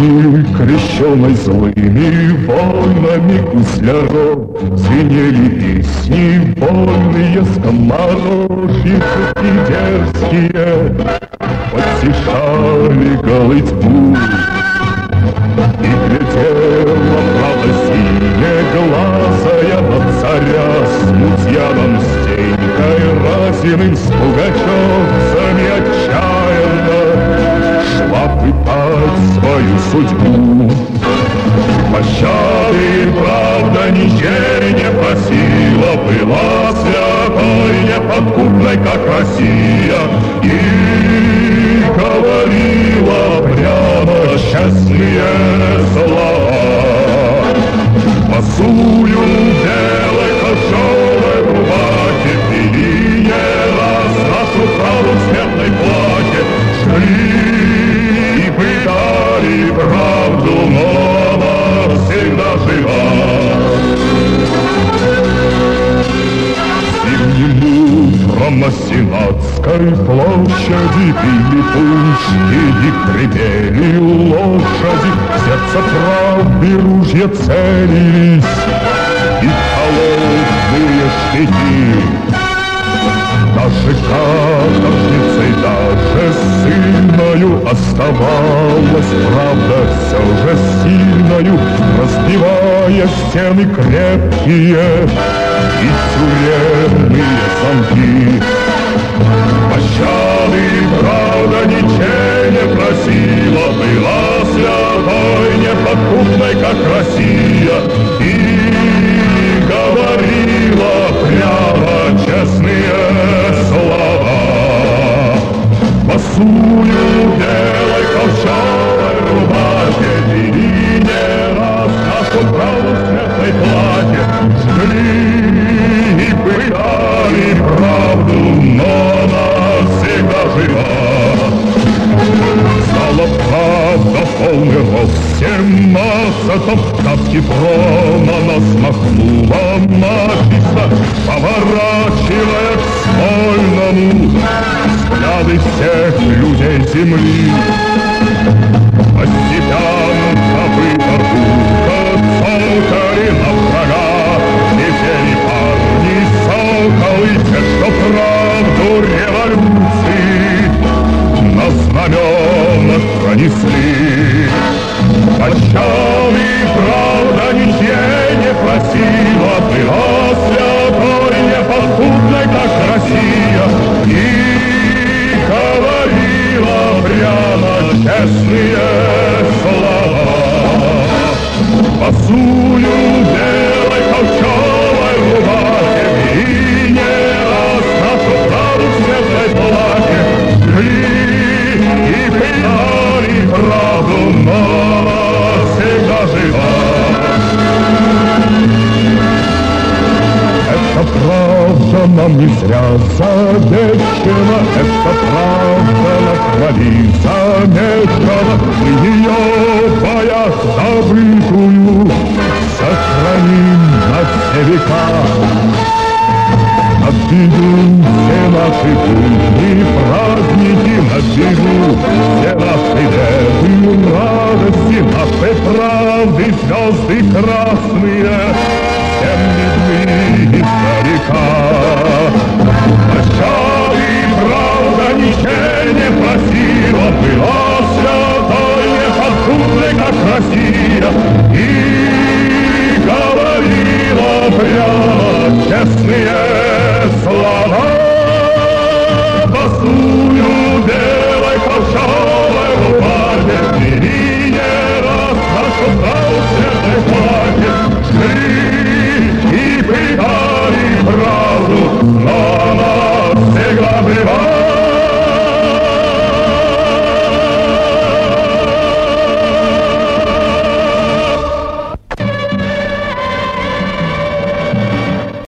Руси, крещенной злыми волнами гусляров, Звенели песни вольные скоморохи, и дерзкие, Подсишали голытьбу. И глядела правда синеглазая на царя Смутьяном стенькой разиным с пугачевцами судьбу. Пощады, правда, ничей не просила, Была святой, неподкупной, как Россия, И говорила прямо счастливее Сенатской площади Пили пунш и гремели лошади. Сердце правды ружья целились И холодные штыки Даже каторжницей, даже сильною Оставалась правда все же сильною. Разбивая стены крепкие И тюремные замки белой колчаной рубахе Бери не нашу правду в светлой платье Жгли и пытали правду, но она всегда жива. Стала правда полный рост семнадцатом Тапки на нас махнула написано Поворачивая Взгляды всех людей земли Слова. Босую белой холчевой рубахе И не нашу правду в светлой плахе Жгли и пытали правду, но всегда жива. Это правда нам не зря завещена, Это правда замешана, Мы ее в боях забытую Сохраним на все века. На виду все наши будни, праздники на виду, все наши леты, радости, наши правды, звезды красные, мира и говорила прямо честные слова.